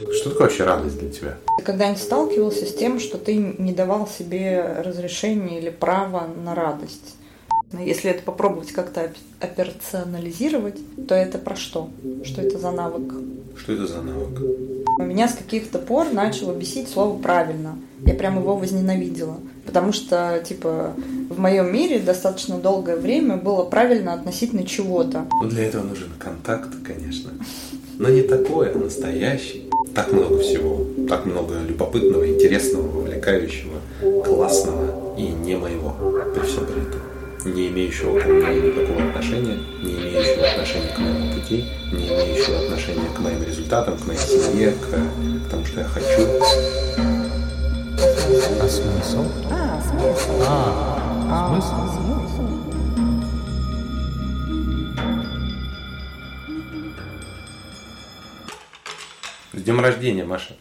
Что такое вообще радость для тебя? Ты когда-нибудь сталкивался с тем, что ты не давал себе разрешения или права на радость? Если это попробовать как-то операционализировать, то это про что? Что это за навык? Что это за навык? Меня с каких-то пор начало бесить слово «правильно». Я прям его возненавидела. Потому что, типа, в моем мире достаточно долгое время было правильно относительно чего-то. Ну, для этого нужен контакт, конечно. Но не такой, а настоящий. Так много всего. Так много любопытного, интересного, вовлекающего, классного и не моего. При всем при этом не имеющего ко мне никакого отношения, не имеющего отношения к моему пути, не имеющего отношения к моим результатам, к моей семье, к, к тому, что я хочу. А смысл? А, смысл. А, смысл? С днем рождения, Маша.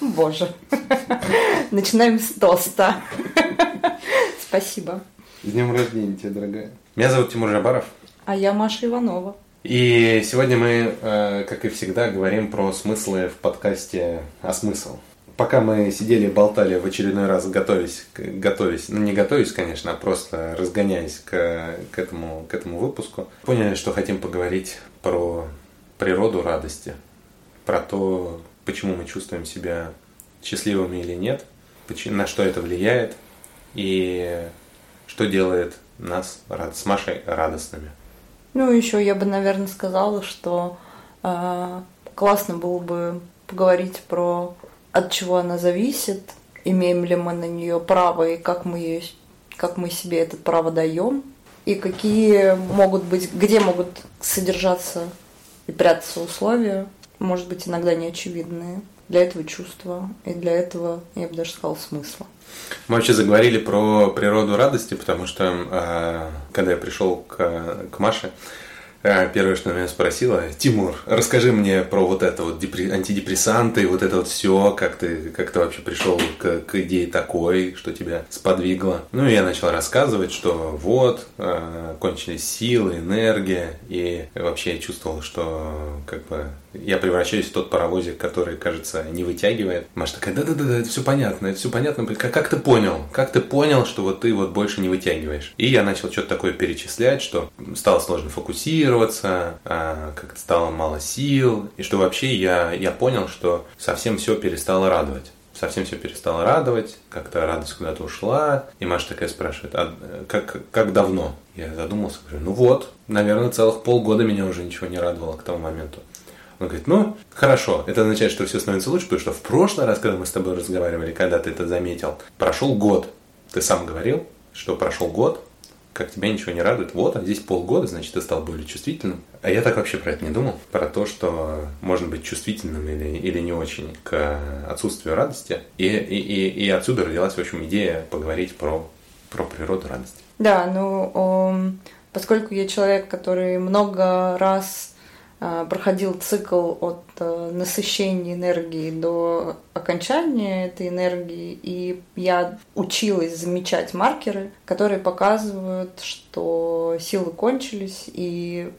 Боже. Начинаем с тоста. Спасибо. С днем рождения тебя, дорогая. Меня зовут Тимур Жабаров. А я Маша Иванова. И сегодня мы, э, как и всегда, говорим про смыслы в подкасте «А смысл?». Пока мы сидели и болтали в очередной раз, готовясь, готовясь, ну не готовясь, конечно, а просто разгоняясь к, к, этому, к этому выпуску, поняли, что хотим поговорить про природу радости, про то, почему мы чувствуем себя счастливыми или нет, на что это влияет и что делает нас с Машей радостными. Ну, еще я бы, наверное, сказала, что э, классно было бы поговорить про от чего она зависит, имеем ли мы на нее право и как мы, ее, как мы себе это право даем, и какие могут быть, где могут содержаться и прятаться условия, может быть, иногда неочевидные для этого чувства и для этого, я бы даже сказала, смысла. Мы вообще заговорили про природу радости, потому что э, когда я пришел к, к Маше, первое, что меня спросила, Тимур, расскажи мне про вот это вот антидепрессанты, вот это вот все, как ты, как ты вообще пришел к, к идее такой, что тебя сподвигло. Ну и я начал рассказывать, что вот, э, кончились силы, энергия, и вообще я чувствовал, что как бы я превращаюсь в тот паровозик, который, кажется, не вытягивает. Маша такая, да-да-да, это все понятно, это все понятно. Как, как ты понял? Как ты понял, что вот ты вот больше не вытягиваешь? И я начал что-то такое перечислять, что стало сложно фокусироваться, а, как-то стало мало сил, и что вообще я, я понял, что совсем все перестало радовать совсем все перестало радовать, как-то радость куда-то ушла. И Маша такая спрашивает, а как, как давно? Я задумался, говорю, ну вот, наверное, целых полгода меня уже ничего не радовало к тому моменту. Он говорит, ну, хорошо, это означает, что все становится лучше, потому что в прошлый раз, когда мы с тобой разговаривали, когда ты это заметил, прошел год. Ты сам говорил, что прошел год, как тебя ничего не радует. Вот, а здесь полгода, значит, ты стал более чувствительным. А я так вообще про это не думал. Про то, что можно быть чувствительным или, или не очень к отсутствию радости. И, и, и, и отсюда родилась, в общем, идея поговорить про, про природу радости. Да, ну, поскольку я человек, который много раз проходил цикл от э, насыщения энергии до окончания этой энергии, и я училась замечать маркеры, которые показывают, что силы кончились, и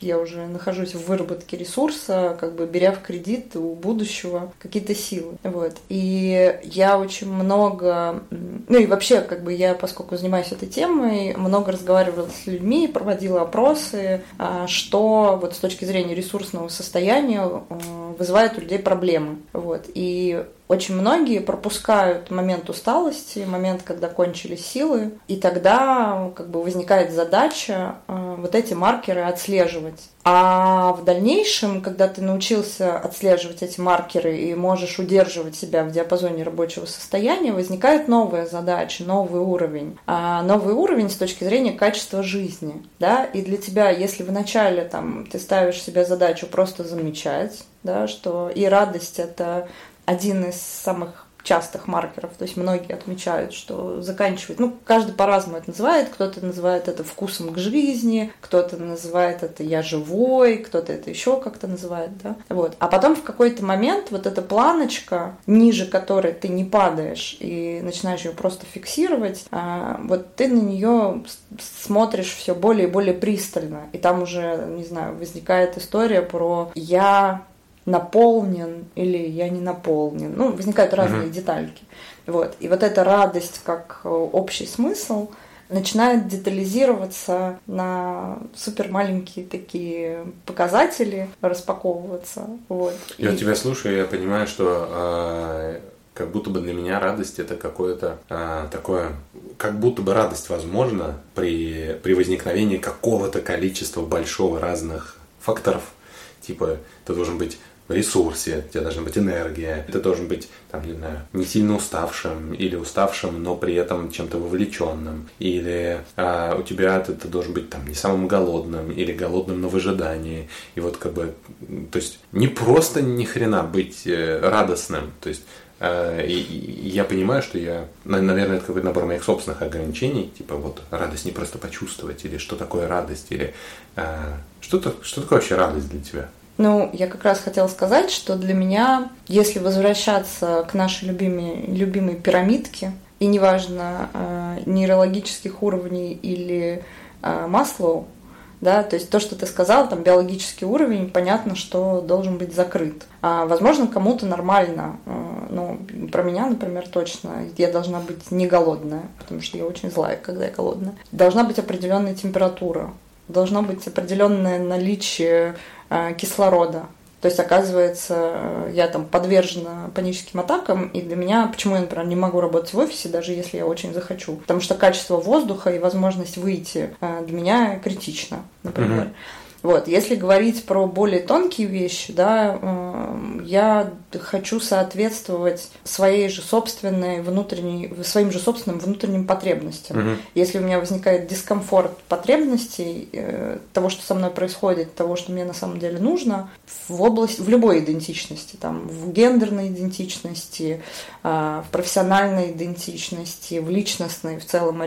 я уже нахожусь в выработке ресурса, как бы беря в кредит у будущего какие-то силы. Вот. И я очень много, ну и вообще, как бы я, поскольку занимаюсь этой темой, много разговаривала с людьми, проводила опросы, а, что вот с точки зрения ресурсного состояния э, вызывает у людей проблемы. Вот. И очень многие пропускают момент усталости, момент, когда кончились силы, и тогда как бы возникает задача э, вот эти маркеры отслеживать. А в дальнейшем, когда ты научился отслеживать эти маркеры и можешь удерживать себя в диапазоне рабочего состояния, возникает новая задача, новый уровень. А новый уровень с точки зрения качества жизни. Да? И для тебя, если вначале там, ты ставишь себе задачу просто замечать, да, что и радость это один из самых частых маркеров. То есть многие отмечают, что заканчивает, ну, каждый по-разному это называет. Кто-то называет это вкусом к жизни, кто-то называет это я живой, кто-то это еще как-то называет, да. Вот. А потом в какой-то момент вот эта планочка, ниже которой ты не падаешь и начинаешь ее просто фиксировать, а, вот ты на нее смотришь все более и более пристально. И там уже, не знаю, возникает история про я наполнен или я не наполнен. Ну, возникают разные детальки. Вот. И вот эта радость как э, общий смысл начинает детализироваться на супер маленькие такие показатели, распаковываться. Вот. Я и... тебя слушаю, я понимаю, что э, как будто бы для меня радость это какое-то э, такое, как будто бы радость возможна при, при возникновении какого-то количества большого разных факторов. Типа, ты должен быть ресурсе, у тебя должна быть энергия, ты должен быть, там, не знаю, не сильно уставшим или уставшим, но при этом чем-то вовлеченным, или а, у тебя ты, ты должен быть там не самым голодным или голодным, но в ожидании, и вот как бы, то есть не просто ни хрена быть э, радостным, то есть э, и, я понимаю, что я, наверное, это какой-то набор моих собственных ограничений, типа вот радость не просто почувствовать, или что такое радость, или э, что, -то, что такое вообще радость для тебя? Ну, я как раз хотела сказать, что для меня, если возвращаться к нашей любимой, любимой пирамидке, и неважно, э, нейрологических уровней или э, Маслоу, да, то есть то, что ты сказал, там биологический уровень, понятно, что должен быть закрыт. А, возможно, кому-то нормально, э, ну, про меня, например, точно, я должна быть не голодная, потому что я очень злая, когда я голодная. Должна быть определенная температура, должно быть определенное наличие кислорода. То есть, оказывается, э, я там подвержена паническим атакам, и для меня, почему я, например, не могу работать в офисе, даже если я очень захочу, потому что качество воздуха и возможность выйти э, для меня критично, например. Mm-hmm. Вот, если говорить про более тонкие вещи, да, э, я хочу соответствовать своей же собственной внутренней, своим же собственным внутренним потребностям. Угу. Если у меня возникает дискомфорт потребностей, э, того, что со мной происходит, того, что мне на самом деле нужно, в области, в любой идентичности, там, в гендерной идентичности, э, в профессиональной идентичности, в личностной, в целом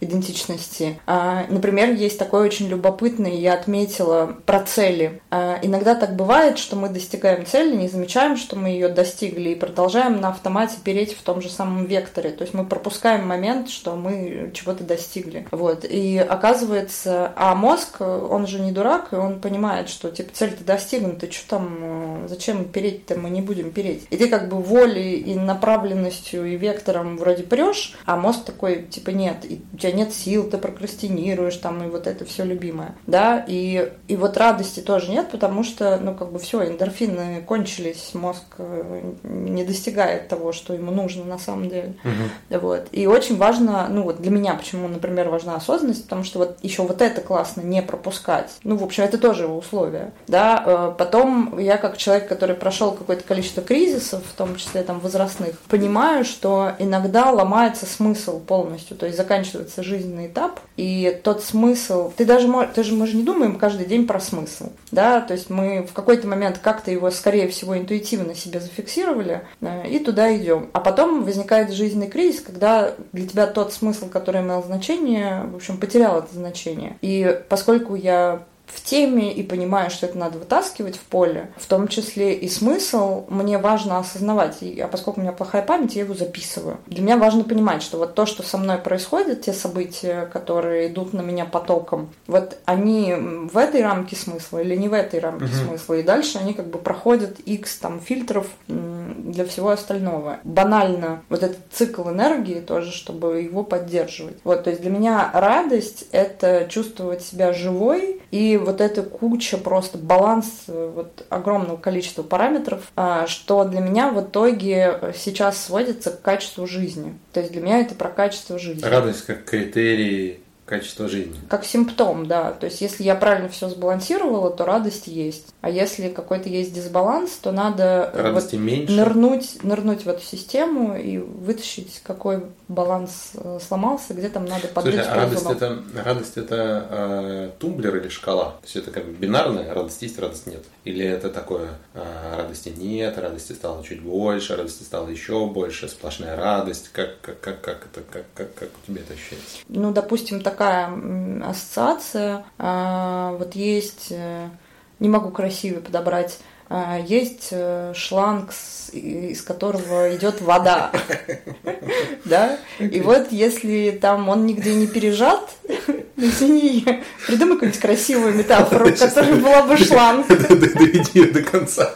идентичности. А, например, есть такой очень любопытный я отметила про цели. А, иногда так бывает, что мы достигаем цели, не замечаем, что мы ее достигли, и продолжаем на автомате переть в том же самом векторе. То есть мы пропускаем момент, что мы чего-то достигли. Вот. И оказывается, а мозг, он же не дурак, и он понимает, что типа цель-то достигнута, что там, э, зачем переть-то, мы не будем переть. И ты как бы волей и направленностью и вектором вроде прешь, а мозг такой, типа, нет, и у тебя нет сил, ты прокрастинируешь, там, и вот это все любимое. Да, и, и вот радости тоже нет, потому что, ну, как бы все, эндорфины кончились, мозг э, не достигает того, что ему нужно на самом деле. Угу. Вот. И очень важно, ну, вот для меня, почему, например, важна осознанность, потому что вот еще вот это классно не пропускать. Ну, в общем, это тоже условие, да. Э, потом я, как человек, который прошел какое-то количество кризисов, в том числе там возрастных, понимаю, что иногда ломается смысл полностью, то есть заканчивается жизненный этап, и тот смысл, ты даже, ты же можешь же не думаем каждый день про смысл, да, то есть мы в какой-то момент как-то его, скорее всего, интуитивно себе зафиксировали э, и туда идем. А потом возникает жизненный кризис, когда для тебя тот смысл, который имел значение, в общем, потерял это значение. И поскольку я в теме и понимаю, что это надо вытаскивать в поле, в том числе и смысл, мне важно осознавать. а поскольку у меня плохая память, я его записываю. Для меня важно понимать, что вот то, что со мной происходит, те события, которые идут на меня потоком, вот они в этой рамке смысла или не в этой рамке угу. смысла. И дальше они как бы проходят X там фильтров для всего остального. Банально вот этот цикл энергии тоже, чтобы его поддерживать. Вот, то есть для меня радость — это чувствовать себя живой и вот эта куча, просто баланс э, вот огромного количества параметров, а, что для меня в итоге сейчас сводится к качеству жизни. То есть для меня это про качество жизни. Радость как критерий качество жизни. Как симптом, да. То есть, если я правильно все сбалансировала, то радость есть. А если какой-то есть дисбаланс, то надо Радости вот меньше. нырнуть, нырнуть в эту систему и вытащить, какой баланс э, сломался, где там надо подлить Слушай, а радость это, радость это э, тумблер или шкала? То есть это как бы бинарная, радость есть, радость нет. Или это такое, э, радости нет, радости стало чуть больше, радости стало еще больше, сплошная радость. Как, как, как, как это, как, как, как у тебя это ощущается? Ну, допустим, такая такая ассоциация. А, вот есть, э, не могу красивее подобрать, а, есть э, шланг, из которого идет вода. Да? И вот если там он нигде не пережат, извини, придумай какую-нибудь красивую метафору, которая была бы шланг. Доведи ее до конца.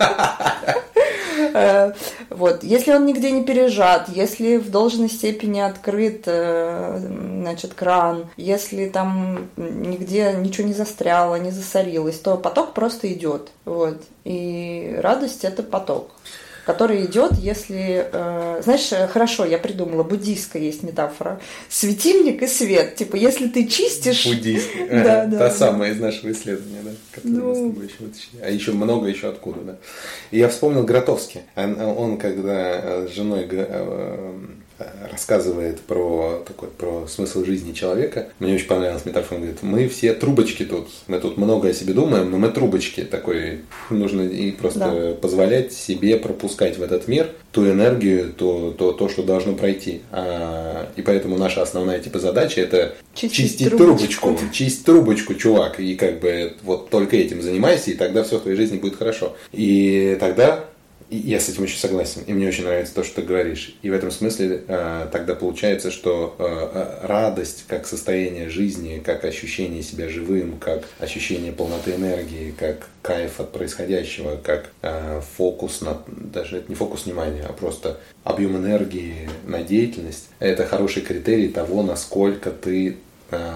Э, Вот. Если он нигде не пережат, если в должной степени открыт э, значит, кран, если там нигде ничего не застряло, не засорилось, то поток просто идет. Вот. И радость – это поток который идет, если... э, знаешь, э, хорошо, я придумала, буддийская есть метафора. Светильник и свет. Типа, если ты чистишь... Буддист. Да, Ага, да, Та самая из нашего исследования, да, которую мы с Ну. тобой еще вытащили. А еще много еще откуда, да. И я вспомнил Гротовский. Он, когда э, с женой э, рассказывает про такой про смысл жизни человека. Мне очень понравилась метафора. Он говорит, мы все трубочки тут. Мы тут много о себе думаем, но мы трубочки. Такой нужно и просто позволять себе пропускать в этот мир ту энергию, то, то, то что должно пройти. А, и поэтому наша основная типа задача это Чистить чистить, трубочку. трубочку. Чисть трубочку, чувак. И как бы вот только этим занимайся, и тогда все в твоей жизни будет хорошо. И тогда и я с этим очень согласен, и мне очень нравится то, что ты говоришь. И в этом смысле э, тогда получается, что э, э, радость как состояние жизни, как ощущение себя живым, как ощущение полноты энергии, как кайф от происходящего, как э, фокус на даже это не фокус внимания, а просто объем энергии на деятельность, это хороший критерий того, насколько ты э,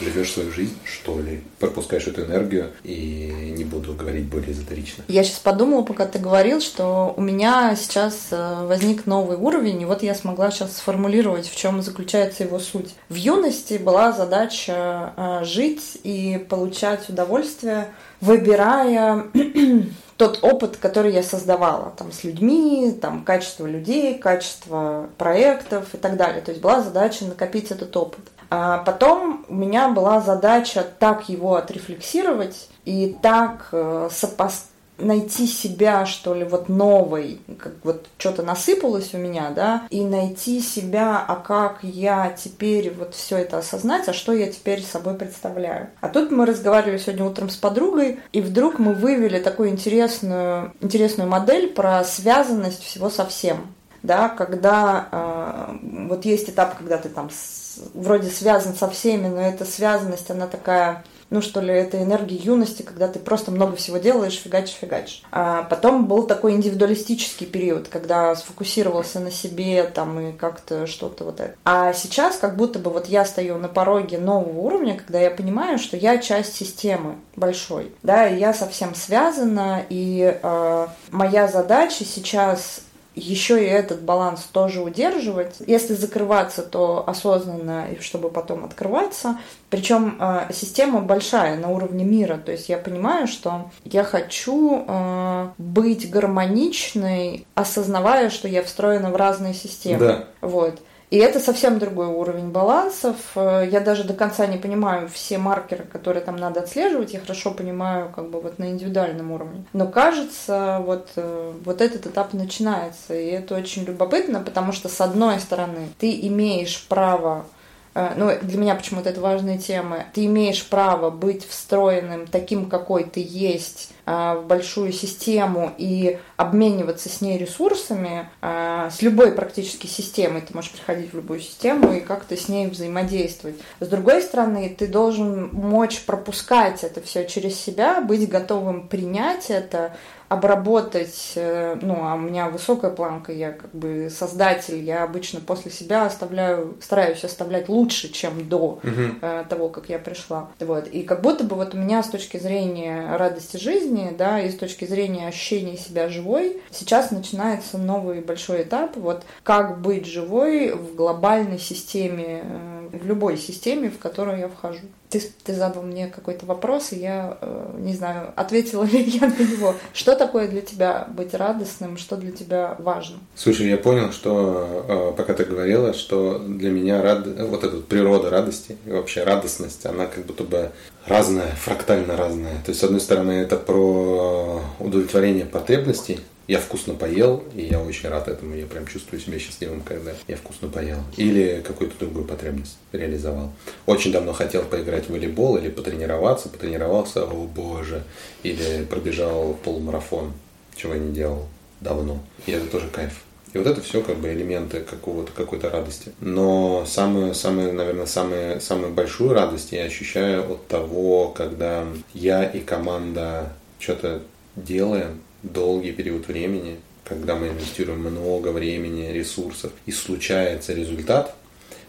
живешь свою жизнь, что ли, пропускаешь эту энергию, и не буду говорить более эзотерично. Я сейчас подумала, пока ты говорил, что у меня сейчас э, возник новый уровень, и вот я смогла сейчас сформулировать, в чем заключается его суть. В юности была задача э, жить и получать удовольствие, выбирая тот опыт, который я создавала, там, с людьми, там, качество людей, качество проектов и так далее. То есть была задача накопить этот опыт. А потом у меня была задача так его отрефлексировать и так э, сопоставить найти себя, что ли, вот новой, как вот что-то насыпалось у меня, да, и найти себя, а как я теперь вот все это осознать, а что я теперь собой представляю. А тут мы разговаривали сегодня утром с подругой, и вдруг мы вывели такую интересную, интересную модель про связанность всего со всем. Да, когда э, вот есть этап, когда ты там с- вроде связан со всеми, но эта связанность, она такая ну что ли, это энергия юности, когда ты просто много всего делаешь, фигачишь, фигачишь. А потом был такой индивидуалистический период, когда сфокусировался на себе там и как-то что-то вот это. А сейчас как будто бы вот я стою на пороге нового уровня, когда я понимаю, что я часть системы большой, да, и я совсем связана, и э, моя задача сейчас еще и этот баланс тоже удерживать. Если закрываться, то осознанно, чтобы потом открываться. Причем э, система большая на уровне мира. То есть я понимаю, что я хочу э, быть гармоничной, осознавая, что я встроена в разные системы. Да. Вот. И это совсем другой уровень балансов. Э, Я даже до конца не понимаю все маркеры, которые там надо отслеживать. Я хорошо понимаю как бы вот на индивидуальном уровне. Но кажется, вот, э, вот этот этап начинается. И это очень любопытно, потому что с одной стороны ты имеешь право э, ну, для меня почему-то это важная тема. Ты имеешь право быть встроенным таким, какой ты есть, в большую систему и обмениваться с ней ресурсами, э, с любой практически системой. Ты можешь приходить в любую систему и как-то с ней взаимодействовать. С другой стороны, ты должен мочь пропускать это все через себя, быть готовым принять это, обработать, э, ну, а у меня высокая планка, я как бы создатель, я обычно после себя оставляю, стараюсь оставлять лучше, чем до э, того, как я пришла. Вот. И как будто бы вот у меня с точки зрения радости жизни, да, и с точки зрения ощущения себя живой, сейчас начинается новый большой этап, вот как быть живой в глобальной системе, э, в любой системе, в которую я вхожу. Ты, ты задал мне какой-то вопрос, и я э, не знаю, ответила ли я на него. Что такое для тебя быть радостным, что для тебя важно? Слушай, я понял, что э, пока ты говорила, что для меня рад... вот эта природа радости и вообще радостность, она как будто бы разная, фрактально разная. То есть, с одной стороны, это про удовлетворение потребностей. Я вкусно поел, и я очень рад этому. Я прям чувствую себя счастливым, когда я вкусно поел. Или какую-то другую потребность реализовал. Очень давно хотел поиграть в волейбол или потренироваться. Потренировался, о боже. Или пробежал полумарафон, чего я не делал давно. И это тоже кайф. И вот это все как бы элементы какого-то, какой-то радости. Но самую, самую, наверное, самую, самую большую радость я ощущаю от того, когда я и команда что-то делаем долгий период времени, когда мы инвестируем много времени, ресурсов, и случается результат,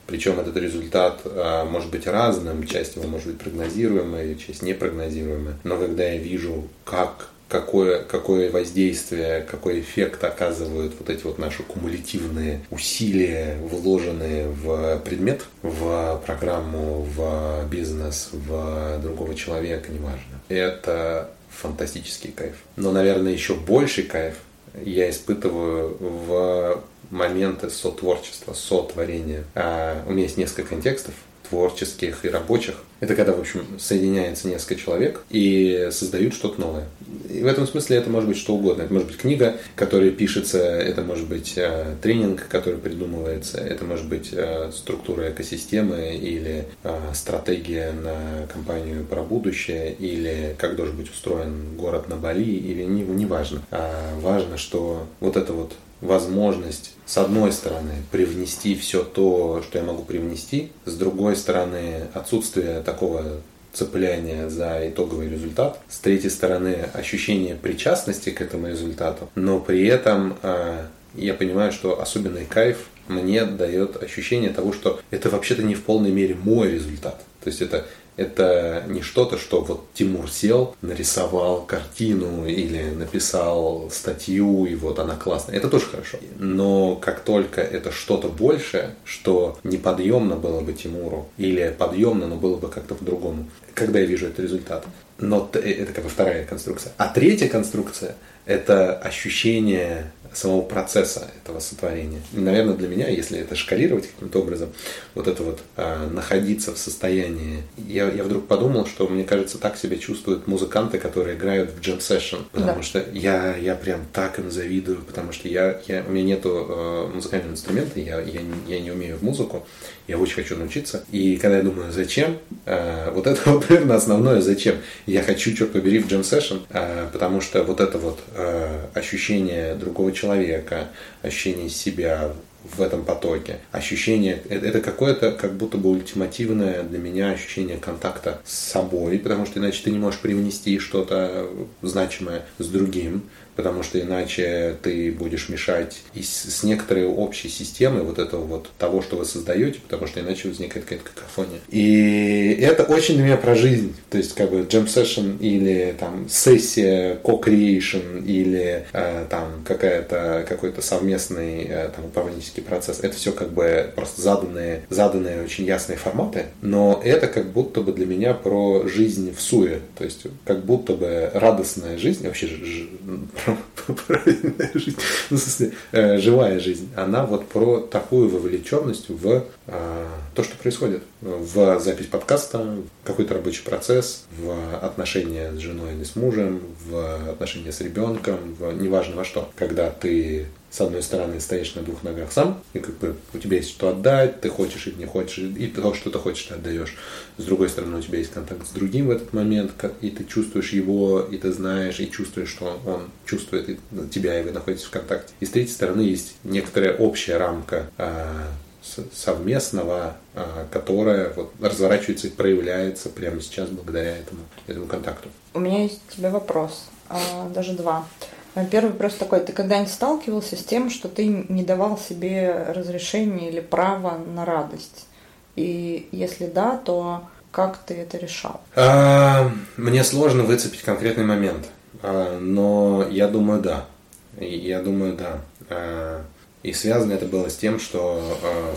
причем этот результат а, может быть разным, часть его может быть прогнозируемая, часть непрогнозируемая. Но когда я вижу, как какое, какое воздействие, какой эффект оказывают вот эти вот наши кумулятивные усилия, вложенные в предмет, в программу, в бизнес, в другого человека, неважно. Это фантастический кайф. Но, наверное, еще больший кайф я испытываю в моменты сотворчества, сотворения. А у меня есть несколько контекстов творческих и рабочих. Это когда, в общем, соединяется несколько человек и создают что-то новое. И в этом смысле это может быть что угодно. Это может быть книга, которая пишется, это может быть э, тренинг, который придумывается, это может быть э, структура экосистемы или э, стратегия на компанию про будущее, или как должен быть устроен город на Бали, или не, не важно. А важно, что вот это вот возможность, с одной стороны, привнести все то, что я могу привнести, с другой стороны, отсутствие такого цепляния за итоговый результат, с третьей стороны, ощущение причастности к этому результату, но при этом э, я понимаю, что особенный кайф мне дает ощущение того, что это вообще-то не в полной мере мой результат. То есть это это не что-то, что вот Тимур сел, нарисовал картину или написал статью, и вот она классная. Это тоже хорошо. Но как только это что-то большее, что неподъемно было бы Тимуру, или подъемно, но было бы как-то по-другому, когда я вижу этот результат. Но это как бы вторая конструкция. А третья конструкция – это ощущение самого процесса этого сотворения. И, наверное, для меня, если это шкалировать каким-то образом, вот это вот а, находиться в состоянии... Я, я вдруг подумал, что, мне кажется, так себя чувствуют музыканты, которые играют в джем-сессион. Потому да. что я, я прям так им завидую, потому что я, я, у меня нету э, музыкального инструмента, я, я, я не умею в музыку, я очень хочу научиться. И когда я думаю, зачем, э, вот это вот, наверное, основное, зачем. Я хочу, черт побери, в джем-сессион, э, потому что вот это вот э, ощущение другого человека, ощущение себя в этом потоке. Ощущение, э, это какое-то как будто бы ультимативное для меня ощущение контакта с собой, потому что иначе ты не можешь привнести что-то значимое с другим потому что иначе ты будешь мешать и с, некоторой общей системой вот этого вот того, что вы создаете, потому что иначе возникает какая-то какофония. И это очень для меня про жизнь. То есть как бы jam session или там сессия co-creation или э, там какая-то какой-то совместный э, там управленческий процесс. Это все как бы просто заданные, заданные очень ясные форматы, но это как будто бы для меня про жизнь в суе. То есть как будто бы радостная жизнь, вообще правильная жизнь, ну, в смысле, э, живая жизнь, она вот про такую вовлеченность в э, то, что происходит, в запись подкаста, какой-то рабочий процесс, в отношения с женой или с мужем, в отношения с ребенком, в неважно во что. Когда ты с одной стороны стоишь на двух ногах сам, и как бы у тебя есть что отдать, ты хочешь или не хочешь, и то, что ты хочешь, ты отдаешь. С другой стороны, у тебя есть контакт с другим в этот момент, и ты чувствуешь его, и ты знаешь, и чувствуешь, что он чувствует тебя, и вы находитесь в контакте. И с третьей стороны есть некоторая общая рамка а, совместного, а, которая вот разворачивается и проявляется прямо сейчас благодаря этому, этому контакту. У меня есть тебе вопрос, а, даже два. Первый вопрос такой, ты когда-нибудь сталкивался с тем, что ты не давал себе разрешения или права на радость? И если да, то как ты это решал? А, мне сложно выцепить конкретный момент, а, но я думаю, да. Я думаю, да. А, и связано это было с тем, что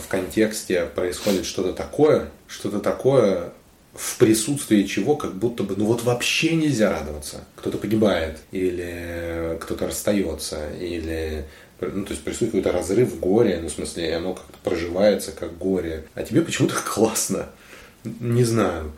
в контексте происходит что-то такое, что-то такое, в присутствии чего как будто бы, ну вот вообще нельзя радоваться. Кто-то погибает, или кто-то расстается, или ну, то есть присутствует какой-то разрыв, горе, ну, в смысле, оно как-то проживается как горе, а тебе почему-то классно. Не знаю.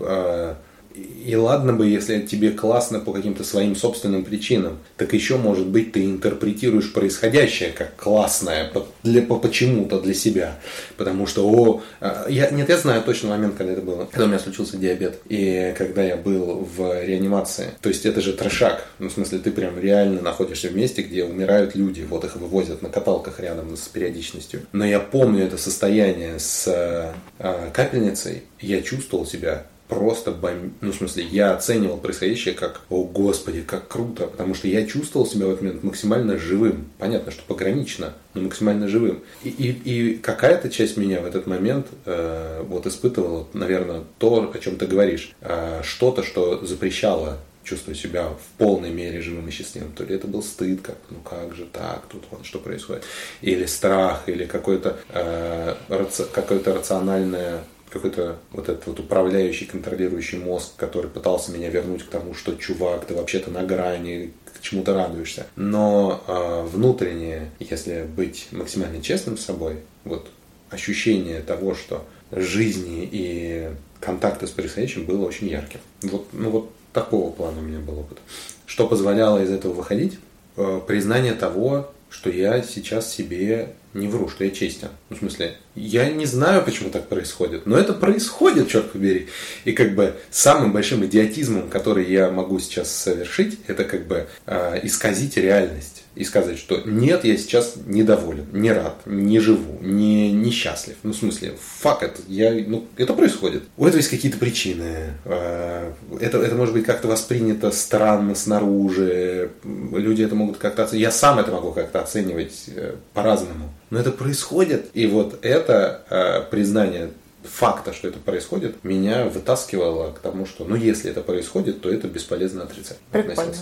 А, и ладно бы, если тебе классно по каким-то своим собственным причинам, так еще, может быть, ты интерпретируешь происходящее как классное для, по почему-то для себя. Потому что, о, а, я, нет, я знаю точно момент, когда это было, когда у меня случился диабет, и когда я был в реанимации. То есть это же трешак. Ну, в смысле, ты прям реально находишься в месте, где умирают люди, вот их вывозят на каталках рядом с периодичностью. Но я помню это состояние с э, капельницей, я чувствовал себя просто бом... ну, в смысле, я оценивал происходящее как, о господи, как круто, потому что я чувствовал себя в этот момент максимально живым. Понятно, что погранично, но максимально живым. И, и, и какая-то часть меня в этот момент э, вот испытывала, наверное, то, о чем ты говоришь, э, что-то, что запрещало чувствовать себя в полной мере живым и счастливым. То ли это был стыд, как, ну как же так, тут вот что происходит. Или страх, или какое-то э, раци, какое-то рациональное какой-то вот этот вот управляющий, контролирующий мозг, который пытался меня вернуть к тому, что чувак, ты вообще-то на грани, к чему-то радуешься. Но э, внутреннее, если быть максимально честным с собой, вот ощущение того, что жизни и контакта с происходящим было очень ярким. Вот, ну вот такого плана у меня был опыт. Что позволяло из этого выходить? Э, признание того, что я сейчас себе не вру, что я честен. Ну, в смысле, я не знаю, почему так происходит, но это происходит, черт побери. И как бы самым большим идиотизмом, который я могу сейчас совершить, это как бы э, исказить реальность и сказать, что нет, я сейчас недоволен, не рад, не живу, не несчастлив. Ну, в смысле, факт, это, я, ну, это происходит. У этого есть какие-то причины. А, это, это может быть как-то воспринято странно снаружи. Люди это могут как-то оценивать. Я сам это могу как-то оценивать э, по-разному. Но это происходит. И вот это э, признание факта, что это происходит, меня вытаскивало к тому, что, ну, если это происходит, то это бесполезно отрицать. Прикольно.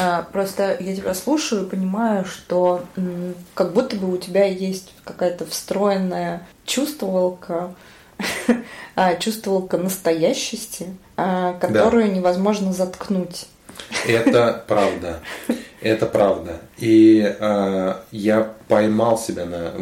А, просто я тебя слушаю и понимаю, что м, как будто бы у тебя есть какая-то встроенная чувствовалка, а, чувствовалка настоящести, а, которую да. невозможно заткнуть. Это правда. Это правда. И э, я поймал себя на...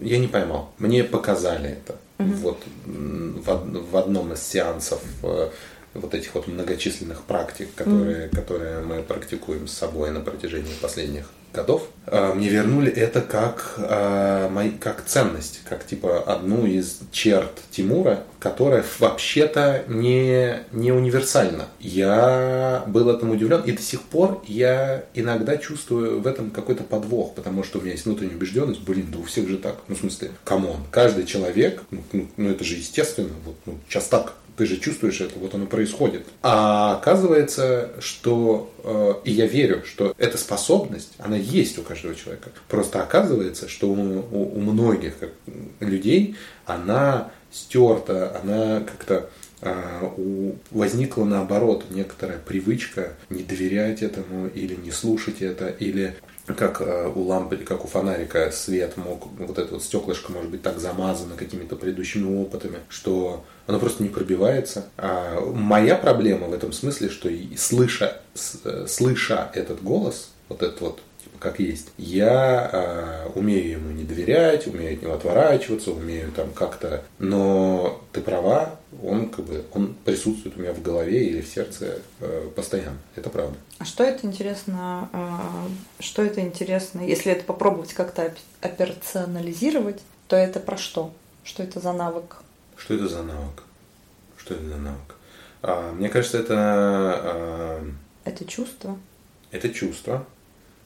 Я не поймал. Мне показали это. Угу. Вот в, в одном из сеансов э, вот этих вот многочисленных практик, которые, угу. которые мы практикуем с собой на протяжении последних годов, э, мне вернули это как, э, как ценность, как типа одну из черт Тимура, которая вообще-то не, не универсальна. Я был этому удивлен, и до сих пор я иногда чувствую в этом какой-то подвох, потому что у меня есть внутренняя убежденность, блин, да у всех же так. Ну, в смысле, come on, каждый человек, ну, ну, ну это же естественно, вот, ну, сейчас так ты же чувствуешь это, вот оно происходит. А оказывается, что, э, и я верю, что эта способность, она есть у каждого человека. Просто оказывается, что у, у, у многих людей она стерта, она как-то э, возникла наоборот некоторая привычка не доверять этому или не слушать это, или как э, у лампы как у фонарика свет мог, вот это вот стеклышко может быть так замазано какими-то предыдущими опытами, что оно просто не пробивается. А моя проблема в этом смысле, что слыша, э, слыша этот голос, вот этот вот как есть. Я э, умею ему не доверять, умею от него отворачиваться, умею там как-то. Но ты права, он как бы он присутствует у меня в голове или в сердце э, постоянно. Это правда. А что это интересно? Э, что это интересно? Если это попробовать как-то операционализировать, то это про что? Что это за навык? Что это за навык? Что это за навык? А, мне кажется, это... А, это чувство. Это чувство.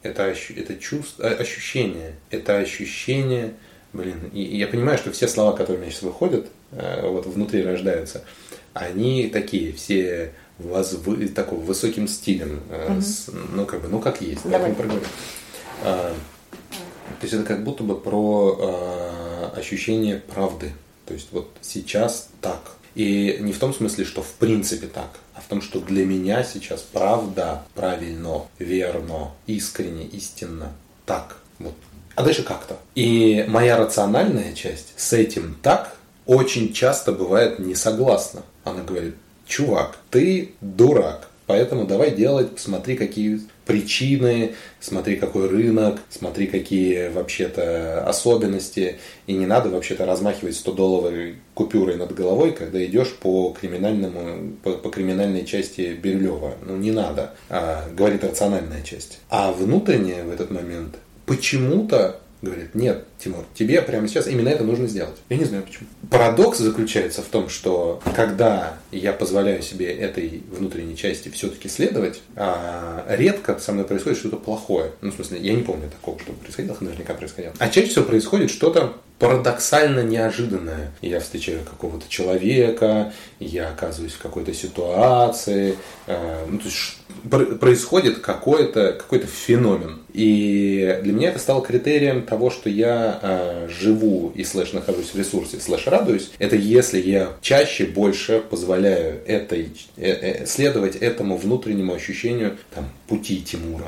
Это, это чувство, э, ощущение. Это ощущение... Блин, и, и я понимаю, что все слова, которые у меня сейчас выходят, э, вот внутри рождаются, они такие, все воз, такого высоким стилем. Угу. С, ну, как бы, ну, как есть. Давай. А, то есть это как будто бы про а, ощущение правды. То есть вот сейчас так. И не в том смысле, что в принципе так, а в том, что для меня сейчас правда, правильно, верно, искренне, истинно так. Вот. А дальше как-то. И моя рациональная часть с этим так очень часто бывает не согласна. Она говорит, чувак, ты дурак, поэтому давай делать, смотри, какие причины, смотри, какой рынок, смотри, какие вообще-то особенности. И не надо вообще-то размахивать 100-долларовой купюрой над головой, когда идешь по криминальному, по, по криминальной части Бирюлева. Ну, не надо, а, говорит рациональная часть. А внутренняя в этот момент почему-то говорит, нет, Тимур, тебе прямо сейчас именно это нужно сделать. Я не знаю почему. Парадокс заключается в том, что когда я позволяю себе этой внутренней части все-таки следовать, а, редко со мной происходит что-то плохое. Ну, в смысле, я не помню такого, что происходило, наверняка происходило. А чаще всего происходит что-то парадоксально неожиданное. Я встречаю какого-то человека, я оказываюсь в какой-то ситуации, э, ну, то есть происходит какой-то какой феномен. И для меня это стало критерием того, что я э, живу и слэш нахожусь в ресурсе, слэш радуюсь. Это если я чаще, больше позволяю этой, э, следовать этому внутреннему ощущению там, пути Тимура,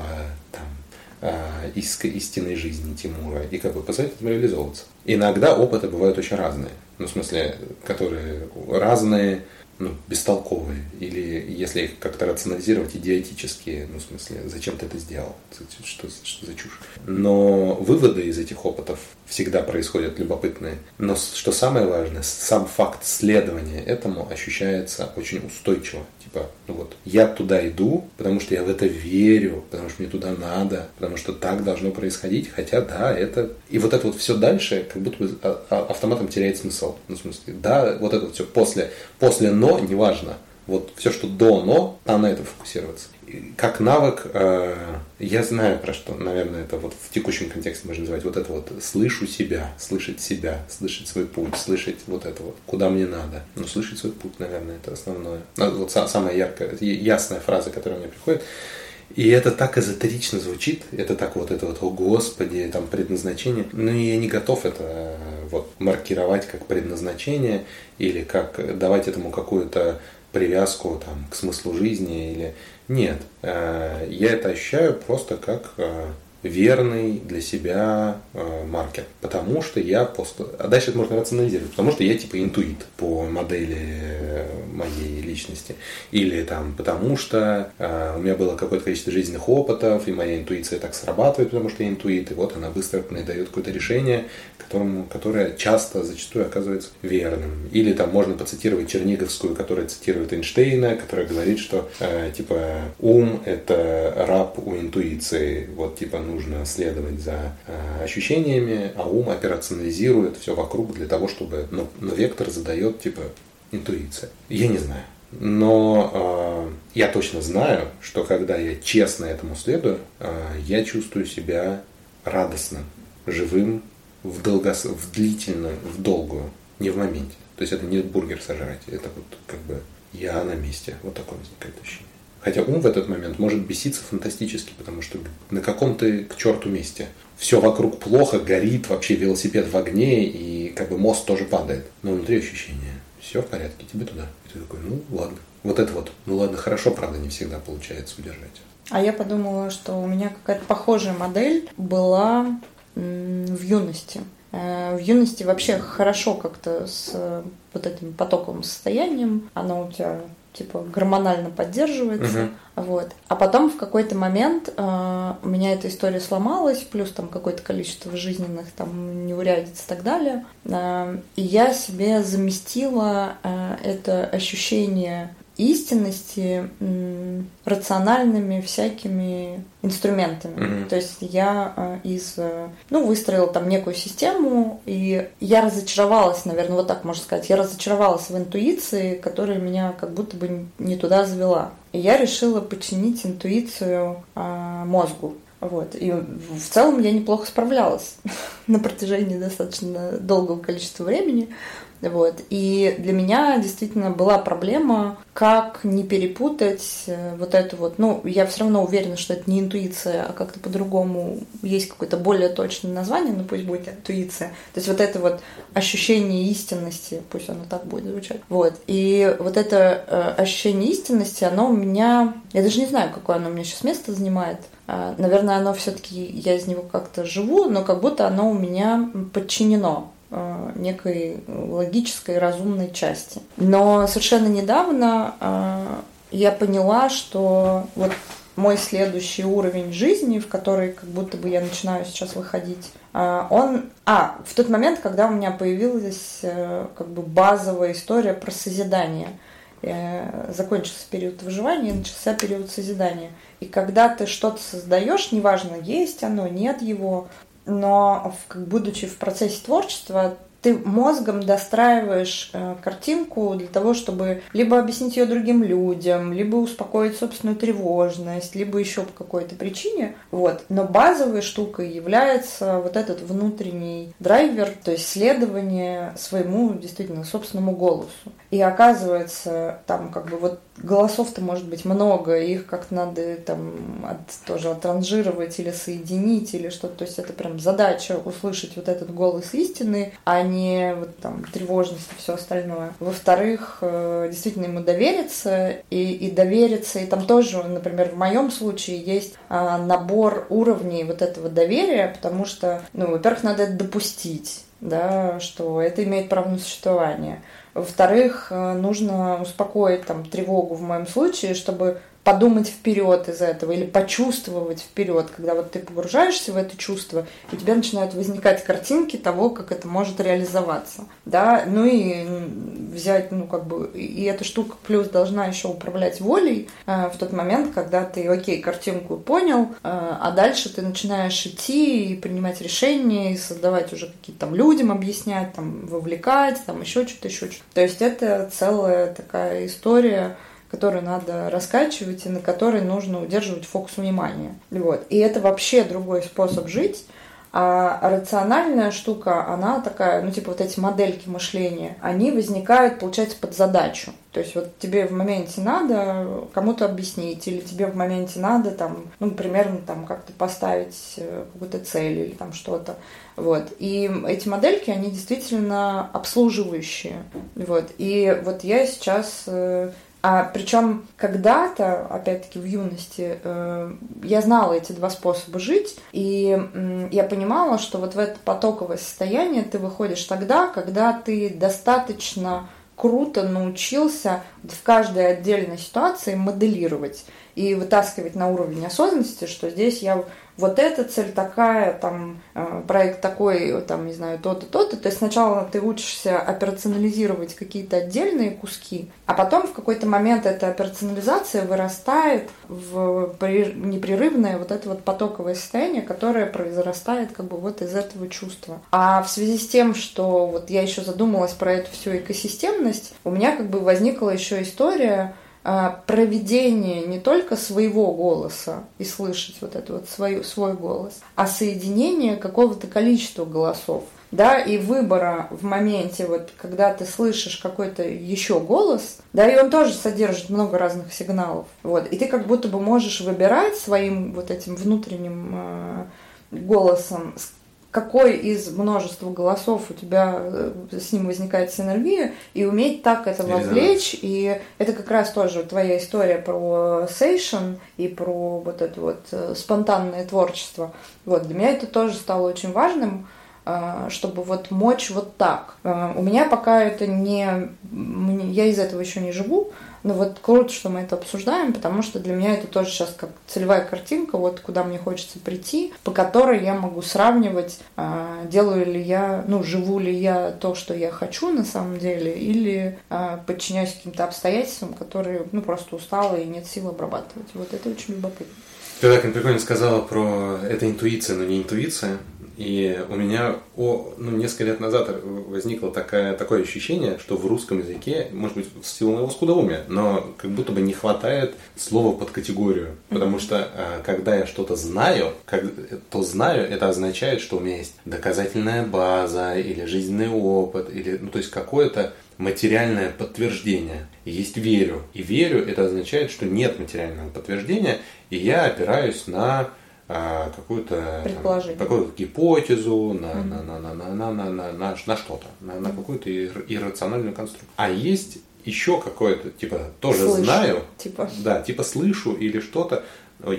э, истинной жизни Тимура и как бы позволять этому реализовываться. Иногда опыты бывают очень разные. Ну, в смысле, которые разные, ну, бестолковые, или если их как-то рационализировать, идиотические, ну, в смысле, зачем ты это сделал, что, что за чушь. Но выводы из этих опытов всегда происходят любопытные. Но что самое важное, сам факт следования этому ощущается очень устойчиво. Типа, ну вот, я туда иду, потому что я в это верю, потому что мне туда надо, потому что так должно происходить, хотя да, это... И вот это вот все дальше как будто бы а, а, автоматом теряет смысл. Ну, в смысле, да, вот это вот все после, после «но» неважно. Вот все, что до «но», надо на это фокусироваться как навык, э, я знаю про что, наверное, это вот в текущем контексте можно называть вот это вот слышу себя, слышать себя, слышать свой путь, слышать вот это вот, куда мне надо. Ну, слышать свой путь, наверное, это основное. Ну, вот самая яркая, ясная фраза, которая мне приходит. И это так эзотерично звучит, это так вот это вот, о господи, там предназначение. Но я не готов это э, вот маркировать как предназначение или как давать этому какую-то привязку там, к смыслу жизни или нет, э, я это ощущаю просто как э, верный для себя э, маркер. Потому что я после... А дальше это можно рационализировать. Потому что я типа интуит по модели моей личности. Или там потому что э, у меня было какое-то количество жизненных опытов, и моя интуиция так срабатывает, потому что я интуит. И вот она быстро мне дает какое-то решение, которому, которое часто, зачастую оказывается верным. Или там можно поцитировать Черниговскую, которая цитирует Эйнштейна, которая говорит, что э, типа ум – это раб у интуиции. Вот типа нужно следовать за э, ощущениями, а ум операционализирует все вокруг для того, чтобы... Но, но вектор задает, типа, интуиция. Я не знаю. Но э, я точно знаю, что когда я честно этому следую, э, я чувствую себя радостным, живым, в, долгос... в длительную, в долгую, не в моменте. То есть это не бургер сожрать, это вот как бы я на месте. Вот такое возникает ощущение. Хотя ум в этот момент может беситься фантастически, потому что на каком-то к черту месте. Все вокруг плохо, горит, вообще велосипед в огне, и как бы мост тоже падает. Но внутри ощущение. Все в порядке, тебе туда. И ты такой, ну ладно. Вот это вот, ну ладно, хорошо, правда, не всегда получается удержать. А я подумала, что у меня какая-то похожая модель была в юности. Э, в юности вообще хорошо как-то с вот этим потоковым состоянием. Оно у тебя типа гормонально поддерживается. Угу. Вот. А потом в какой-то момент э, у меня эта история сломалась, плюс там какое-то количество жизненных там неурядиц и так далее. Э, и я себе заместила э, это ощущение истинности рациональными всякими инструментами. Mm-hmm. То есть я э, из, э, ну, выстроила там некую систему, и я разочаровалась, наверное, вот так можно сказать, я разочаровалась в интуиции, которая меня как будто бы не туда завела. И я решила подчинить интуицию э, мозгу. Вот. И в целом я неплохо справлялась на протяжении достаточно долгого количества времени. Вот. И для меня действительно была проблема, как не перепутать э, вот эту вот, ну, я все равно уверена, что это не интуиция, а как-то по-другому есть какое-то более точное название, ну пусть будет интуиция. То есть вот это вот ощущение истинности, пусть оно так будет звучать. Вот. И вот это э, ощущение истинности, оно у меня, я даже не знаю, какое оно у меня сейчас место занимает. Э, наверное, оно все-таки, я из него как-то живу, но как будто оно у меня подчинено некой логической разумной части. Но совершенно недавно э, я поняла, что вот мой следующий уровень жизни, в который как будто бы я начинаю сейчас выходить, а, он... А, в тот момент, когда у меня появилась э, как бы базовая история про созидание. Э, закончился период выживания, начался период созидания. И когда ты что-то создаешь, неважно, есть оно, нет его, но как будучи в процессе творчества, ты мозгом достраиваешь э, картинку для того, чтобы либо объяснить ее другим людям, либо успокоить собственную тревожность, либо еще по какой-то причине. Вот. Но базовой штукой является вот этот внутренний драйвер, то есть следование своему действительно собственному голосу. И оказывается, там как бы вот голосов-то может быть много, их как-то надо там от, тоже отранжировать или соединить, или что-то. То есть это прям задача услышать вот этот голос истины, а не вот там тревожность и все остальное. Во-вторых, э, действительно ему довериться и, и довериться. И там тоже, например, в моем случае есть а, набор уровней вот этого доверия, потому что, ну, во-первых, надо это допустить да, что это имеет право на существование. Во-вторых, э, нужно успокоить там тревогу в моем случае, чтобы подумать вперед из этого или почувствовать вперед, когда вот ты погружаешься в это чувство, у тебя начинают возникать картинки того, как это может реализоваться, да, ну и взять, ну как бы, и эта штука плюс должна еще управлять волей э, в тот момент, когда ты, окей, картинку понял, э, а дальше ты начинаешь идти и принимать решения, и создавать уже какие-то там людям объяснять, там вовлекать, там еще что-то, еще что-то. То есть это целая такая история, которую надо раскачивать и на которой нужно удерживать фокус внимания. Вот. И это вообще другой способ жить. А рациональная штука, она такая, ну, типа вот эти модельки мышления, они возникают, получается, под задачу. То есть вот тебе в моменте надо кому-то объяснить, или тебе в моменте надо там, ну, примерно там как-то поставить э, какую-то цель или там что-то. Вот. И эти модельки, они действительно обслуживающие. Вот. И вот я сейчас э, а причем когда-то, опять-таки в юности, э, я знала эти два способа жить, и э, я понимала, что вот в это потоковое состояние ты выходишь тогда, когда ты достаточно круто научился в каждой отдельной ситуации моделировать и вытаскивать на уровень осознанности, что здесь я вот эта цель такая, там, э, проект такой, там, не знаю, то-то, то-то. То есть сначала ты учишься операционализировать какие-то отдельные куски, а потом в какой-то момент эта операционализация вырастает в непрерывное вот это вот потоковое состояние, которое произрастает как бы вот из этого чувства. А в связи с тем, что вот я еще задумалась про эту всю экосистемность, у меня как бы возникла еще история, проведение не только своего голоса и слышать вот этот вот свой, свой голос, а соединение какого-то количества голосов. Да, и выбора в моменте, вот, когда ты слышишь какой-то еще голос, да, и он тоже содержит много разных сигналов, вот, и ты как будто бы можешь выбирать своим вот этим внутренним э, голосом, какой из множества голосов у тебя э, с ним возникает синергия, и уметь так это вовлечь. И это как раз тоже твоя история про сейшн и про вот это вот э, спонтанное творчество. Вот, для меня это тоже стало очень важным, э, чтобы вот мочь вот так. У меня пока это не... Я из этого еще не живу, ну вот круто, что мы это обсуждаем, потому что для меня это тоже сейчас как целевая картинка, вот куда мне хочется прийти, по которой я могу сравнивать, а, делаю ли я, ну, живу ли я то, что я хочу на самом деле, или а, подчиняюсь каким-то обстоятельствам, которые, ну, просто устала и нет сил обрабатывать. Вот это очень любопытно. Ты так прикольно сказала про это интуиция, но не интуиция. И у меня о, ну, несколько лет назад возникло такое, такое ощущение, что в русском языке, может быть, в силу моего скудоумия, но как будто бы не хватает слова под категорию. Потому что а, когда я что-то знаю, как, то знаю, это означает, что у меня есть доказательная база или жизненный опыт, или, ну, то есть какое-то материальное подтверждение. Есть верю. И верю это означает, что нет материального подтверждения, и я опираюсь на какую-то какую гипотезу, на, mm-hmm. на, на, на, на, на, на, на, на, на что-то, на, на какую-то иррациональную конструкцию. А есть еще какое-то, типа, тоже слышу, знаю, типа. да, типа слышу или что-то,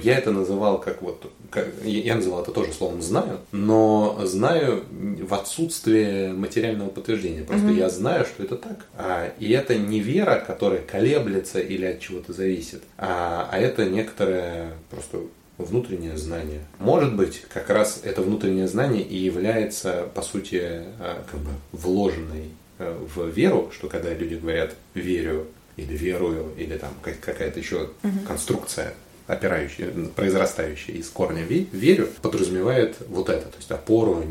Я это называл как вот, как, я называл это тоже словом знаю, но знаю в отсутствие материального подтверждения. Просто mm-hmm. я знаю, что это так. А, и это не вера, которая колеблется или от чего-то зависит, а, а это некоторое просто внутреннее знание. Может быть, как раз это внутреннее знание и является, по сути, а, как бы вложенной э, в веру, что когда люди говорят «верю», или верую, или там какая-то еще угу. конструкция опирающая, произрастающая из корня верю, подразумевает вот это, то есть опору,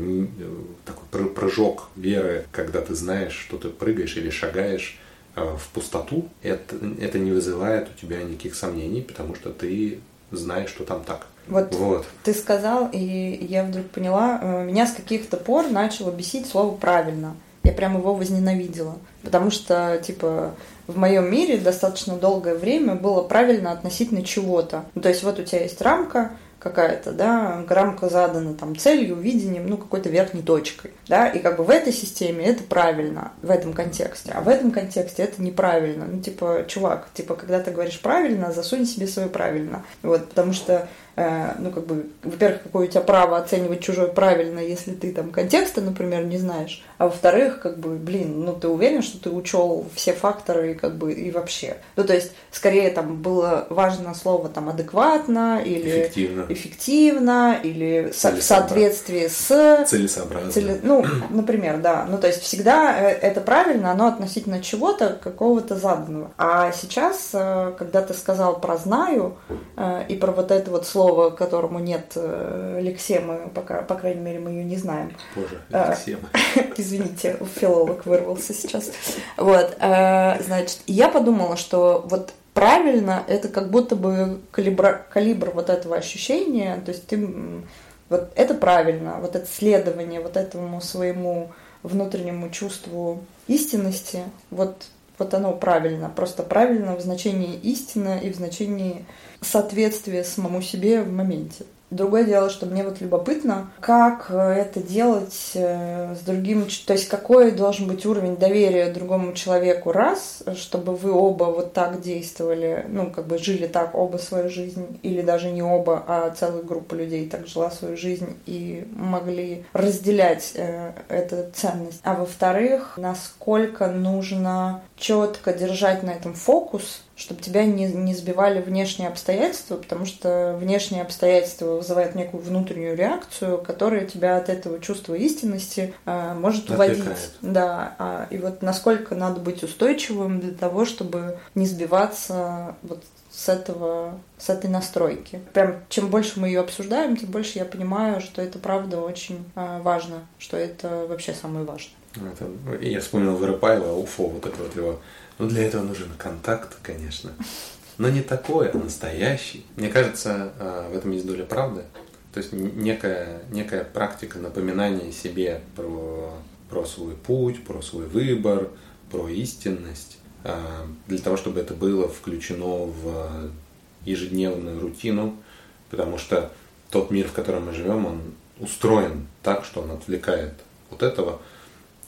такой прыжок веры, когда ты знаешь, что ты прыгаешь или шагаешь э, в пустоту, это, это не вызывает у тебя никаких сомнений, потому что ты знаешь, что там так. Вот, вот ты сказал, и я вдруг поняла, э, меня с каких-то пор начало бесить слово «правильно». Я прям его возненавидела. Потому что, типа, в моем мире достаточно долгое время было правильно относительно чего-то. Ну, то есть вот у тебя есть рамка, какая-то, да, рамка задана там целью, видением, ну, какой-то верхней точкой, да, и как бы в этой системе это правильно, в этом контексте, а в этом контексте это неправильно. Ну, типа, чувак, типа, когда ты говоришь правильно, засунь себе свое правильно. Вот, потому что ну, как бы, во-первых, какое у тебя право оценивать чужое правильно, если ты там контекста, например, не знаешь, а во-вторых, как бы, блин, ну, ты уверен, что ты учел все факторы, как бы, и вообще. Ну, то есть, скорее, там, было важно слово, там, адекватно, или эффективно, эффективно или со- в соответствии с... Целесообразно. Цели... Ну, например, да. Ну, то есть, всегда э, это правильно, оно относительно чего-то, какого-то заданного. А сейчас, э, когда ты сказал про «знаю», и про вот это вот слово слова, которому нет э, лексемы, пока, по крайней мере, мы ее не знаем. Боже, э, лексема. Извините, филолог вырвался сейчас. Вот, э, значит, я подумала, что вот правильно это как будто бы калибр, калибр вот этого ощущения, то есть ты вот это правильно, вот это следование вот этому своему внутреннему чувству истинности, вот вот оно правильно, просто правильно в значении истина и в значении соответствия самому себе в моменте. Другое дело, что мне вот любопытно, как э, это делать э, с другим, то есть какой должен быть уровень доверия другому человеку раз, чтобы вы оба вот так действовали, ну как бы жили так оба свою жизнь, или даже не оба, а целая группа людей так жила свою жизнь и могли разделять э, эту ценность. А во-вторых, насколько нужно четко держать на этом фокус, чтобы тебя не, не сбивали внешние обстоятельства, потому что внешние обстоятельства вызывают некую внутреннюю реакцию, которая тебя от этого чувства истинности э, может уводить. Да, а, и вот насколько надо быть устойчивым для того, чтобы не сбиваться вот с этого, с этой настройки. Прям чем больше мы ее обсуждаем, тем больше я понимаю, что это правда очень э, важно, что это вообще самое важное. Это, я вспомнил Воропаева, Уфо, вот это вот его ну, для этого нужен контакт, конечно. Но не такой, а настоящий. Мне кажется, а, в этом есть доля правды. То есть некая, некая практика напоминания себе про, про свой путь, про свой выбор, про истинность. А, для того, чтобы это было включено в ежедневную рутину. Потому что тот мир, в котором мы живем, он устроен так, что он отвлекает от этого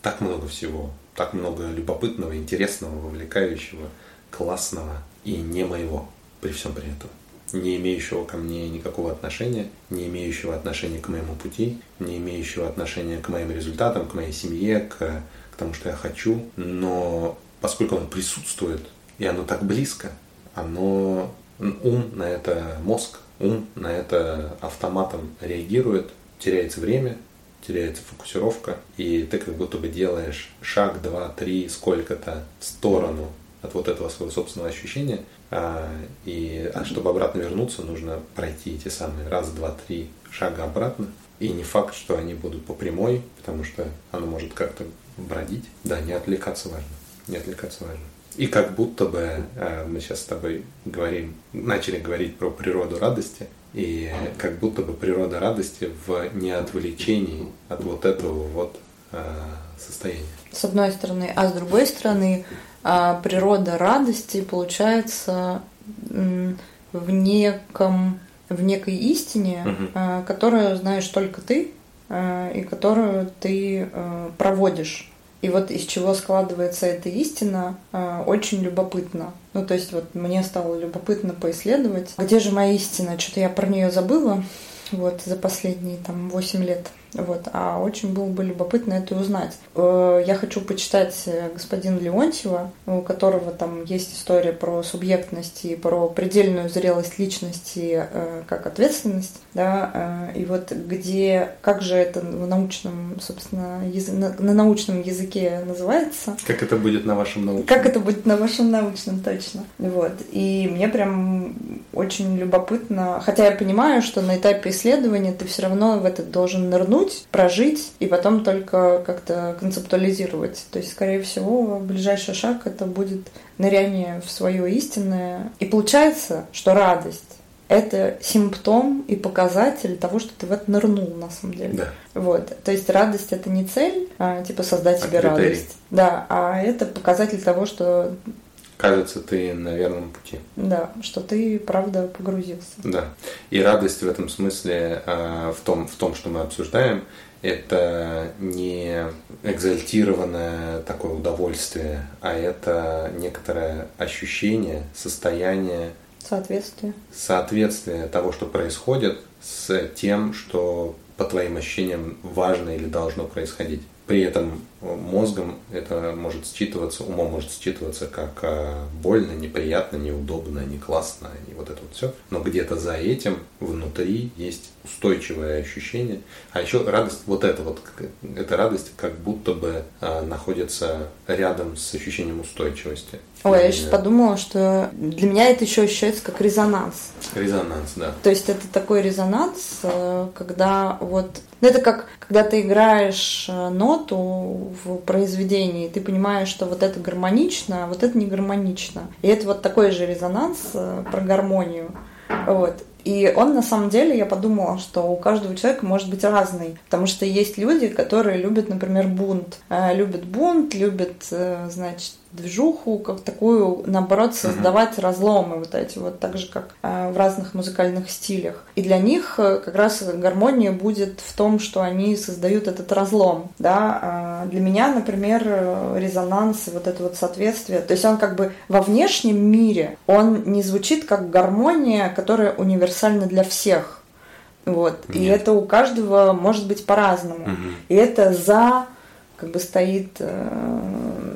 так много всего так много любопытного, интересного, вовлекающего, классного и не моего при всем при этом. Не имеющего ко мне никакого отношения, не имеющего отношения к моему пути, не имеющего отношения к моим результатам, к моей семье, к, к тому, что я хочу. Но поскольку оно присутствует, и оно так близко, оно ум на это мозг, ум на это автоматом реагирует, теряется время, теряется фокусировка, и ты как будто бы делаешь шаг, два, три, сколько-то в сторону от вот этого своего собственного ощущения, а, и а чтобы обратно вернуться, нужно пройти эти самые раз, два, три шага обратно, и не факт, что они будут по прямой, потому что оно может как-то бродить. Да, не отвлекаться важно, не отвлекаться важно. И как будто бы а, мы сейчас с тобой говорим, начали говорить про природу радости, и как будто бы природа радости в неотвлечении от вот этого вот э, состояния. С одной стороны, а с другой стороны, э, природа радости получается в неком в некой истине, угу. которую знаешь только ты и которую ты проводишь. И вот из чего складывается эта истина, очень любопытно. Ну, то есть вот мне стало любопытно поисследовать, где же моя истина, что-то я про нее забыла, вот, за последние там 8 лет. Вот, а очень было бы любопытно это узнать. Э, я хочу почитать э, господина Леонтьева, у которого там есть история про субъектность и про предельную зрелость личности э, как ответственность, да, и вот где, как же это в научном, собственно, яз... на, на научном языке называется. Как это будет на вашем научном? Как это будет на вашем научном, точно. Вот, и мне прям очень любопытно, хотя я понимаю, что на этапе исследования ты все равно в это должен нырнуть, прожить и потом только как-то концептуализировать. То есть, скорее всего, ближайший шаг это будет ныряние в свое истинное. И получается, что радость это симптом и показатель того, что ты в это нырнул на самом деле. Да. Вот. То есть радость это не цель, а, типа создать а себе критерий. радость. Да, а это показатель того, что кажется, ты на верном пути. Да, что ты правда погрузился. Да. И радость в этом смысле, а, в том, в том, что мы обсуждаем, это не экзальтированное такое удовольствие, а это некоторое ощущение, состояние Соответствие. Соответствие того, что происходит, с тем, что по твоим ощущениям важно или должно происходить. При этом мозгом это может считываться, умом может считываться как а, больно, неприятно, неудобно, не классно, и вот это вот все. Но где-то за этим внутри есть устойчивое ощущение. А еще радость, вот это вот, эта радость как будто бы а, находится рядом с ощущением устойчивости. Ой, я сейчас подумала, что для меня это еще ощущается как резонанс. Резонанс, да. То есть это такой резонанс, э, когда вот... Ну, это как, когда ты играешь э, ноту в произведении, ты понимаешь, что вот это гармонично, а вот это не гармонично. И это вот такой же резонанс э, про гармонию. Вот. И он на самом деле, я подумала, что у каждого человека может быть разный, потому что есть люди, которые любят, например, бунт, любят бунт, любят, значит, движуху, как такую, наоборот, создавать uh-huh. разломы вот эти вот, так же, как э, в разных музыкальных стилях. И для них э, как раз гармония будет в том, что они создают этот разлом, да. А для меня, например, резонанс, вот это вот соответствие, то есть он как бы во внешнем мире, он не звучит как гармония, которая универсальна для всех. Вот. Нет. И это у каждого может быть по-разному. Угу. И это за как бы стоит э,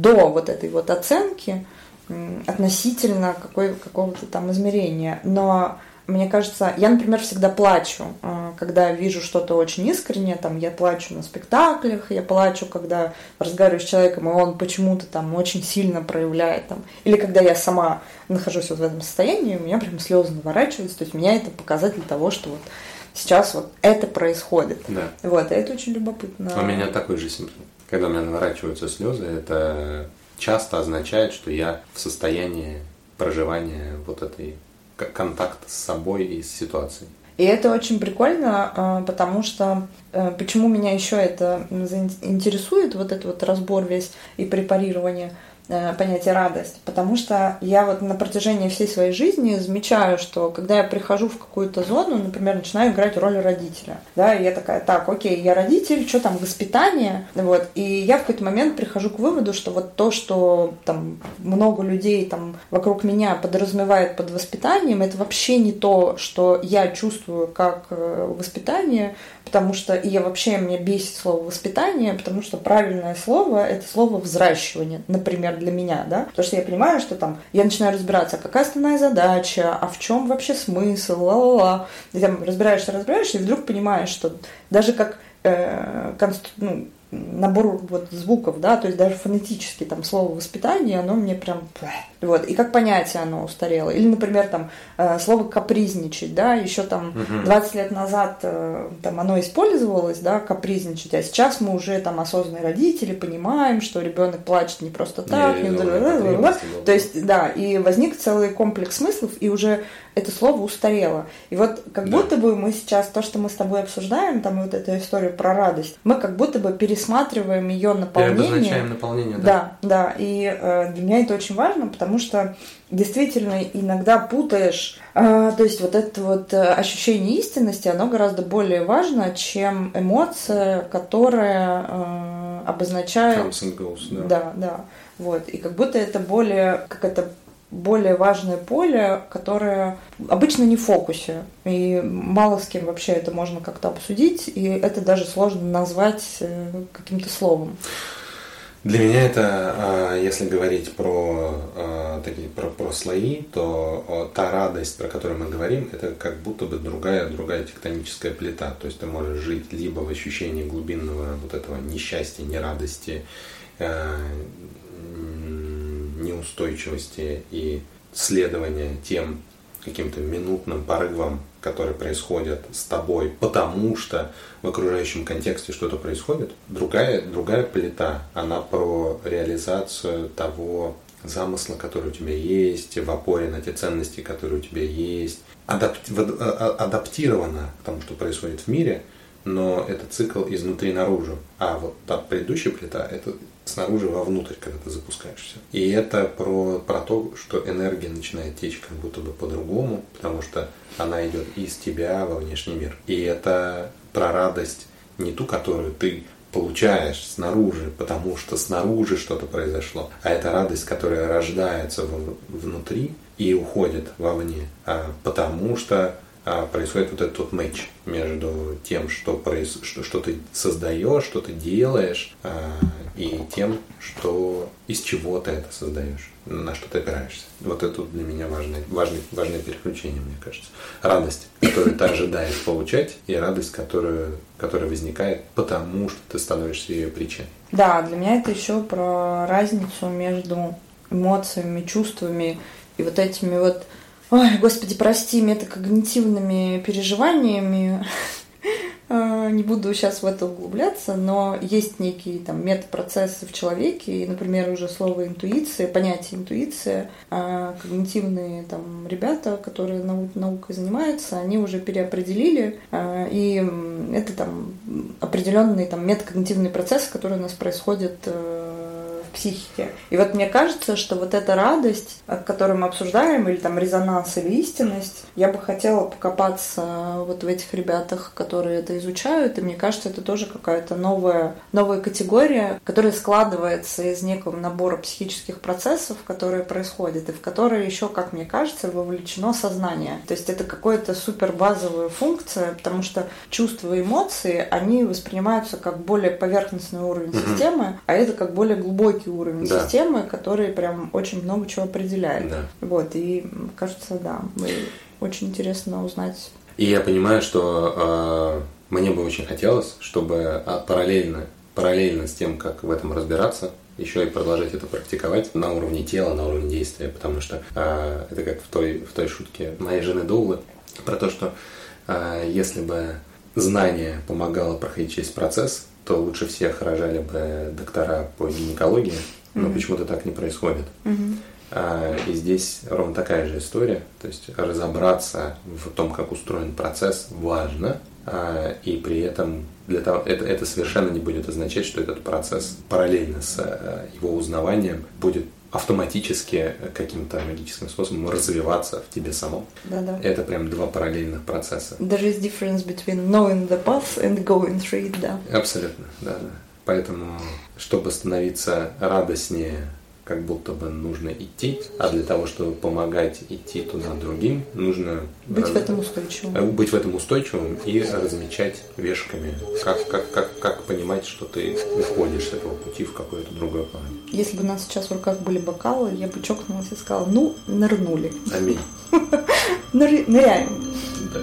до вот этой вот оценки относительно какой, какого-то там измерения. Но мне кажется, я, например, всегда плачу, э, когда вижу что-то очень искреннее, там, я плачу на спектаклях, я плачу, когда разговариваю с человеком, и он почему-то там очень сильно проявляет, там, или когда я сама нахожусь вот в этом состоянии, у меня прям слезы наворачиваются, то есть у меня это показатель того, что вот сейчас вот это происходит. Да. Вот, и это очень любопытно. У меня такой же симптом. Когда у меня наворачиваются слезы, это часто означает, что я в состоянии проживания вот этой контакта с собой и с ситуацией. И это очень прикольно, а, потому что э, почему меня еще это интересует, вот этот вот разбор весь и препарирование – понятие радость, потому что я вот на протяжении всей своей жизни замечаю, что когда я прихожу в какую-то зону, например, начинаю играть роль родителя, да, и я такая, так, окей, я родитель, что там, воспитание, вот, и я в какой-то момент прихожу к выводу, что вот то, что там много людей там вокруг меня подразумевает под воспитанием, это вообще не то, что я чувствую как э, воспитание, потому что и я вообще мне бесит слово воспитание, потому что правильное слово это слово взращивание, например, для меня, да, потому что я понимаю, что там я начинаю разбираться, а какая основная задача, а в чем вообще смысл, ла-ла-ла, и там разбираешься, разбираешься, и вдруг понимаешь, что даже как э, консту... ну, набор вот звуков, да, то есть даже фонетически там слово воспитание, оно мне прям вот и как понятие оно устарело. Или, например, там э, слово капризничать, да, еще там угу. 20 лет назад э, там оно использовалось, да, капризничать, а сейчас мы уже там осознанные родители понимаем, что ребенок плачет не просто так, не, не, то есть да, и возник целый комплекс смыслов, и уже это слово устарело. И вот как да. будто бы мы сейчас то, что мы с тобой обсуждаем, там вот эту историю про радость, мы как будто бы пересматриваем ее наполнение. наполнение, да. Да, да. И э, для меня это очень важно, потому что действительно иногда путаешь, э, то есть вот это вот э, ощущение истинности, оно гораздо более важно, чем эмоция, которая э, обозначает... Comes and goes, да. Да, да Вот. И как будто это более, как это более важное поле, которое обычно не в фокусе. И мало с кем вообще это можно как-то обсудить, и это даже сложно назвать э, каким-то словом. Для меня это, а, если говорить про а, такие про, про слои, то та радость, про которую мы говорим, это как будто бы другая другая тектоническая плита. То есть ты можешь жить либо в ощущении глубинного вот этого несчастья, нерадости, э, неустойчивости и следования тем каким-то минутным порывам, которые происходят с тобой, потому что в окружающем контексте что-то происходит. Другая, другая плита, она про реализацию того замысла, который у тебя есть, в опоре на те ценности, которые у тебя есть, адапти- а, а, адаптирована к тому, что происходит в мире, но это цикл изнутри наружу. А вот та предыдущая плита – это снаружи вовнутрь, когда ты запускаешься. И это про, про то, что энергия начинает течь как будто бы по-другому, потому что она идет из тебя во внешний мир. И это про радость не ту, которую ты получаешь снаружи, потому что снаружи что-то произошло, а это радость, которая рождается внутри и уходит вовне, а потому что происходит вот этот вот между тем, что, проис... что, что ты создаешь, что ты делаешь, а, и тем, что из чего ты это создаешь, на что ты опираешься. Вот это для меня важное, важное, важное переключение, мне кажется. Радость, которую ты ожидаешь получать, и радость, которую, которая возникает потому, что ты становишься ее причиной. Да, для меня это еще про разницу между эмоциями, чувствами и вот этими вот ой, господи, прости, метакогнитивными переживаниями. А, не буду сейчас в это углубляться, но есть некие там метапроцессы в человеке, и, например, уже слово интуиция, понятие интуиция, а, когнитивные там ребята, которые нау- наукой занимаются, они уже переопределили, а, и это там определенные там метакогнитивные процессы, которые у нас происходят психике. И вот мне кажется, что вот эта радость, которую мы обсуждаем, или там резонанс, или истинность, я бы хотела покопаться вот в этих ребятах, которые это изучают, и мне кажется, это тоже какая-то новая, новая категория, которая складывается из некого набора психических процессов, которые происходят, и в которые еще, как мне кажется, вовлечено сознание. То есть это какая-то супер базовая функция, потому что чувства и эмоции, они воспринимаются как более поверхностный уровень mm-hmm. системы, а это как более глубокий высокий уровень да. системы, который прям очень много чего определяет. Да. Вот, и кажется, да, очень интересно узнать. И я понимаю, что э, мне бы очень хотелось, чтобы а, параллельно, параллельно с тем, как в этом разбираться, еще и продолжать это практиковать на уровне тела, на уровне действия, потому что э, это как в той, в той шутке моей жены Доулы про то, что э, если бы знание помогало проходить через процесс, то лучше всех рожали бы доктора по гинекологии, но mm-hmm. почему-то так не происходит. Mm-hmm. А, и здесь ровно такая же история, то есть разобраться в том, как устроен процесс, важно, а, и при этом для того, это, это совершенно не будет означать, что этот процесс параллельно с а, его узнаванием будет автоматически каким-то магическим способом развиваться в тебе самом. Да, да. Это прям два параллельных процесса. There is difference between knowing the path and going through it, да. Абсолютно, да, да. Поэтому, чтобы становиться радостнее как будто бы нужно идти, а для того, чтобы помогать идти туда другим, нужно быть раз... в этом устойчивым. Э, быть в этом устойчивым и размечать вешками, как, как, как, как понимать, что ты уходишь с этого пути в какое-то другое плане. Если бы у нас сейчас в руках были бокалы, я бы чокнулась и сказала, ну, нырнули. Аминь. Ныряем. Да.